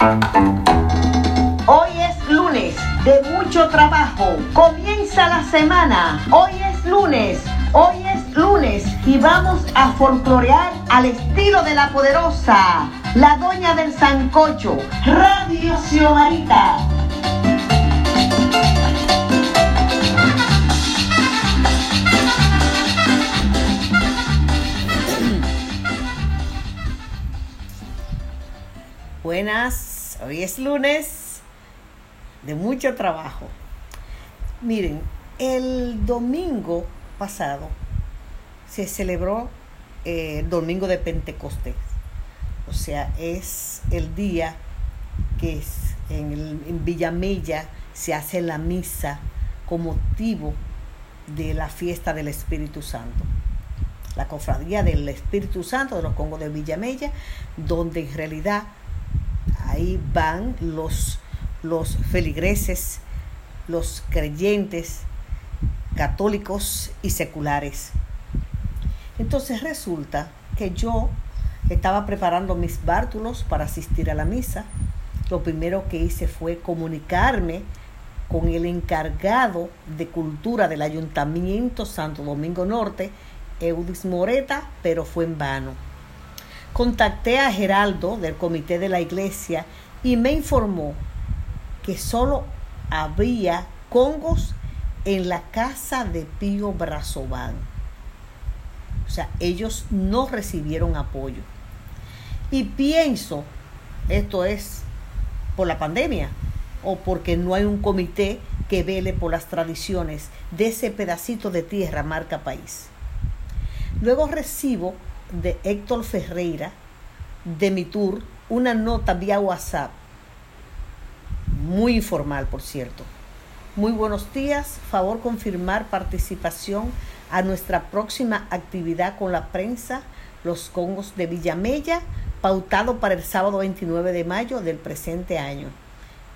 Hoy es lunes de mucho trabajo. Comienza la semana. Hoy es lunes. Hoy es lunes y vamos a folclorear al estilo de la poderosa, la doña del sancocho, Radio Xiomarita. Buenas, hoy es lunes de mucho trabajo. Miren, el domingo pasado se celebró eh, el domingo de Pentecostés. O sea, es el día que en, el, Villamella se hace la misa con motivo de la fiesta del Espíritu Santo. La cofradía del Espíritu Santo de los Congos de Villamella, donde en realidad ahí van los, los feligreses, los creyentes, católicos y seculares. Entonces resulta que yo estaba preparando mis bártulos para asistir a la misa. Lo primero que hice fue comunicarme con el encargado de cultura del Ayuntamiento Santo Domingo Norte, Eudis Moreta, pero fue en vano. Contacté a Geraldo del comité de la iglesia y me informó que solo había congos en la casa de Pío Brazován. O sea, ellos no recibieron apoyo. Y pienso, esto es por la pandemia o porque no hay un comité que vele por las tradiciones de ese pedacito de tierra marca país. Luego recibo de Héctor Ferreira, de mi tour, una nota vía WhatsApp, muy informal, por cierto. Muy buenos días, favor confirmar participación a nuestra próxima actividad con la prensa, los Congos de Villamella, pautado para el sábado 29 de mayo del presente año,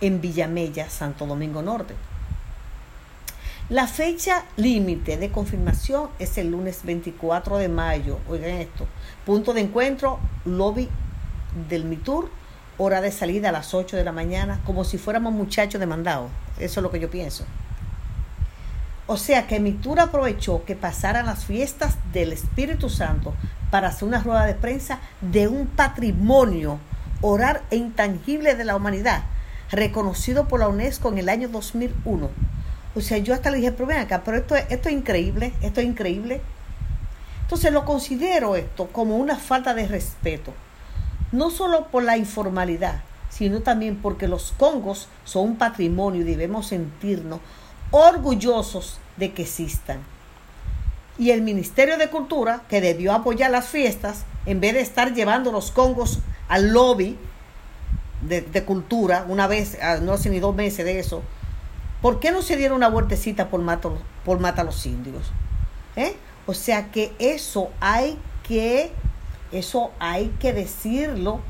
en Villamella, Santo Domingo Norte. La fecha límite de confirmación es el lunes 24 de mayo. Oigan esto. Punto de encuentro, lobby del Mitur, hora de salida a las 8 de la mañana, como si fuéramos muchachos demandados. Eso es lo que yo pienso. O sea que Mitur aprovechó que pasaran las fiestas del Espíritu Santo para hacer una rueda de prensa de un patrimonio orar e intangible de la humanidad, reconocido por la UNESCO en el año 2001 o sea, yo hasta le dije, pero ven acá, pero esto, esto es increíble, esto es increíble. Entonces lo considero esto como una falta de respeto, no solo por la informalidad, sino también porque los congos son un patrimonio y debemos sentirnos orgullosos de que existan. Y el Ministerio de Cultura, que debió apoyar las fiestas, en vez de estar llevando los congos al lobby de, cultura, una vez, ah, no hace ni dos meses de eso, ¿Por qué no se dieron una vueltecita por Mata, por Mata a los Indios? ¿Eh? O sea que eso hay que, eso hay que decirlo.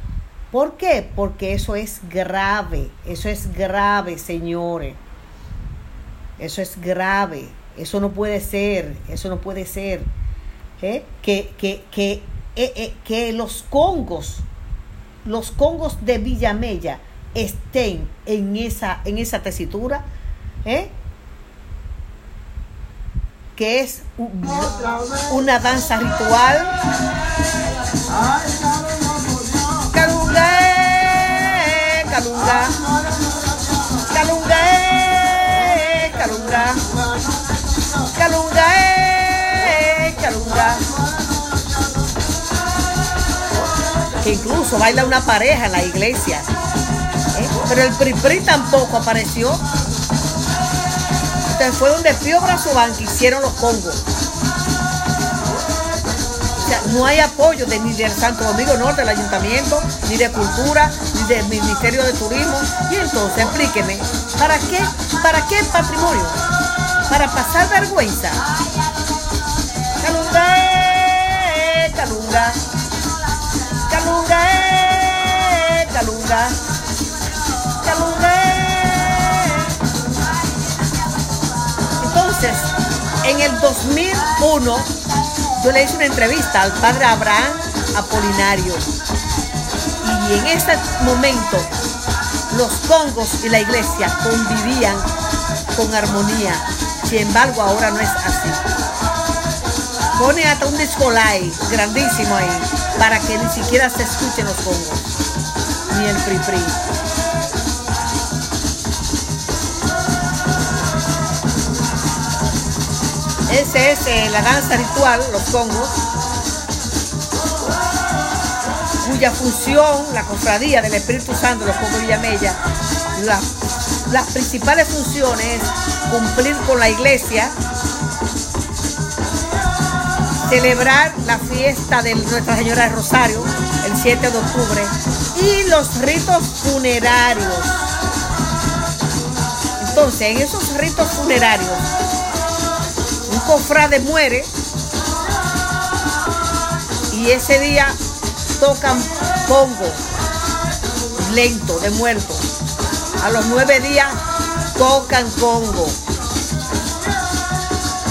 ¿Por qué? Porque eso es grave, eso es grave, señores. Eso es grave, eso no puede ser, eso no puede ser. ¿Eh? Que, que, que, eh, eh, que los congos, los congos de Villamella estén en esa, en esa tesitura ¿eh? que es una danza ritual. Calunga, eh, calunga, calunga, eh, calunga, calunga, eh, calunga. Que incluso baila una pareja en la iglesia. ¿eh? Pero el PRI tampoco apareció fue donde Pío Brazoban que hicieron los congos. No hay apoyo de, ni del Santo Domingo Norte, del Ayuntamiento, ni de Cultura, ni del Ministerio de Turismo. Y entonces, explíqueme, ¿para qué? ¿Para qué patrimonio? ¿Para pasar vergüenza? Calunga. Calunga, en el 2001, yo le hice una entrevista al padre Abraham Apolinario. Y en ese momento los congos y la iglesia convivían con armonía. Sin embargo, ahora no es así. Pone hasta un discolay grandísimo ahí para que ni siquiera se escuchen los congos ni el -pri. Ese es eh, la danza ritual, los congos, cuya función, la cofradía del Espíritu Santo, los congos Villamella, la, las principales funciones cumplir con la iglesia, celebrar la fiesta de Nuestra Señora de Rosario el 7 de octubre y los ritos funerarios. Entonces, en esos ritos funerarios, un cofrade muere y ese día tocan pongo lento de muerto. A los nueve días tocan congo.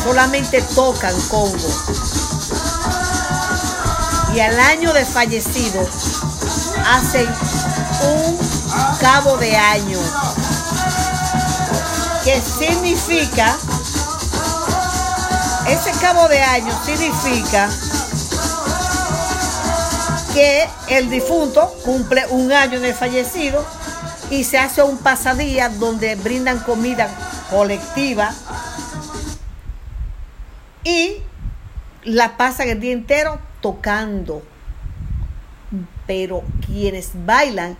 Solamente tocan congo. Y al año de fallecido hacen un cabo de año. Que significa, ese cabo de año significa que el difunto cumple un año de fallecido y se hace un pasadía donde brindan comida colectiva y la pasan el día entero tocando. Pero quienes bailan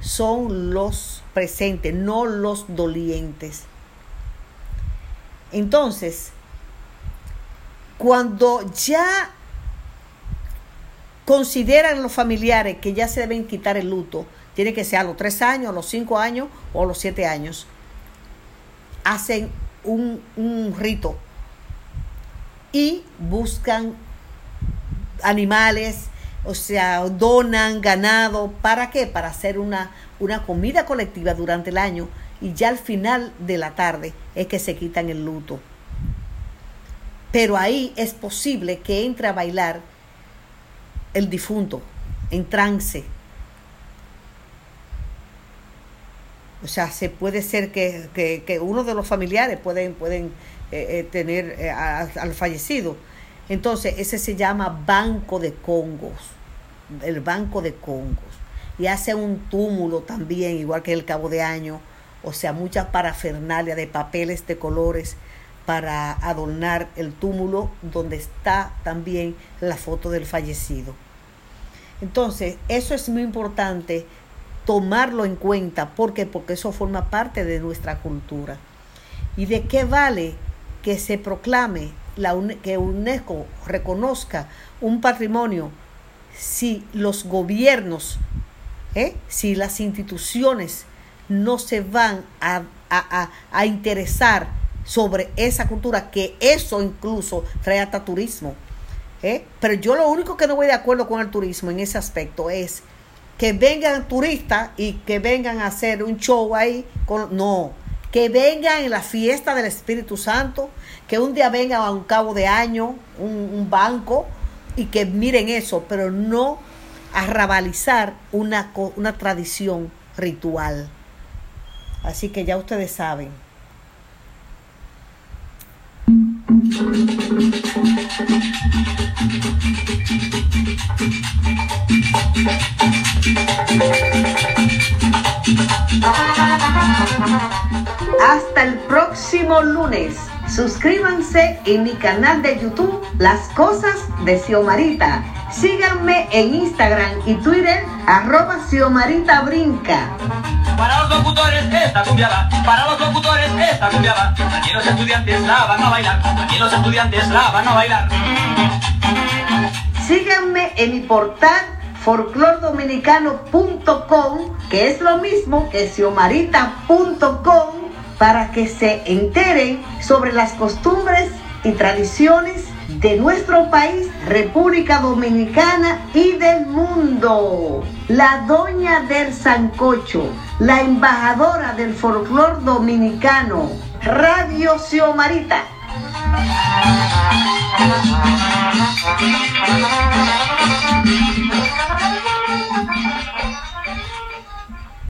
son los presentes, no los dolientes. Entonces, cuando ya consideran los familiares que ya se deben quitar el luto, tiene que ser a los tres años, a los cinco años o a los siete años, hacen un, un rito y buscan animales, o sea, donan ganado, ¿para qué? Para hacer una, una comida colectiva durante el año y ya al final de la tarde es que se quitan el luto. Pero ahí es posible que entre a bailar el difunto en trance. O sea, se puede ser que, que, que uno de los familiares pueden, pueden eh, eh, tener eh, al fallecido. Entonces, ese se llama banco de congos, el banco de congos. Y hace un túmulo también, igual que el cabo de año. O sea, mucha parafernalia de papeles de colores para adornar el túmulo donde está también la foto del fallecido. Entonces, eso es muy importante tomarlo en cuenta. ¿Por qué? Porque eso forma parte de nuestra cultura. ¿Y de qué vale que se proclame, la, que UNESCO reconozca un patrimonio si los gobiernos, ¿eh? si las instituciones no se van a, a, a, a interesar sobre esa cultura, que eso incluso trae hasta turismo. ¿eh? Pero yo lo único que no voy de acuerdo con el turismo en ese aspecto es que vengan turistas y que vengan a hacer un show ahí. Con, no, que vengan en la fiesta del Espíritu Santo, que un día vengan a un cabo de año, un, un banco, y que miren eso, pero no a rabalizar una, una tradición ritual. Así que ya ustedes saben. Hasta el próximo lunes. Suscríbanse en mi canal de YouTube Las Cosas de Xiomarita. Síganme en Instagram y Twitter arroba Xiomarita Brinca. Para los locutores esta cumbia va, para los locutores esta cumbia va. Aquí los estudiantes la van a bailar, aquí los estudiantes la van a bailar. Síganme en mi portal folclordominicano.com, que es lo mismo que xiomarita.com, para que se enteren sobre las costumbres y tradiciones de nuestro país, República Dominicana y del mundo. La doña del Sancocho, la embajadora del folclor dominicano, Radio Xiomarita.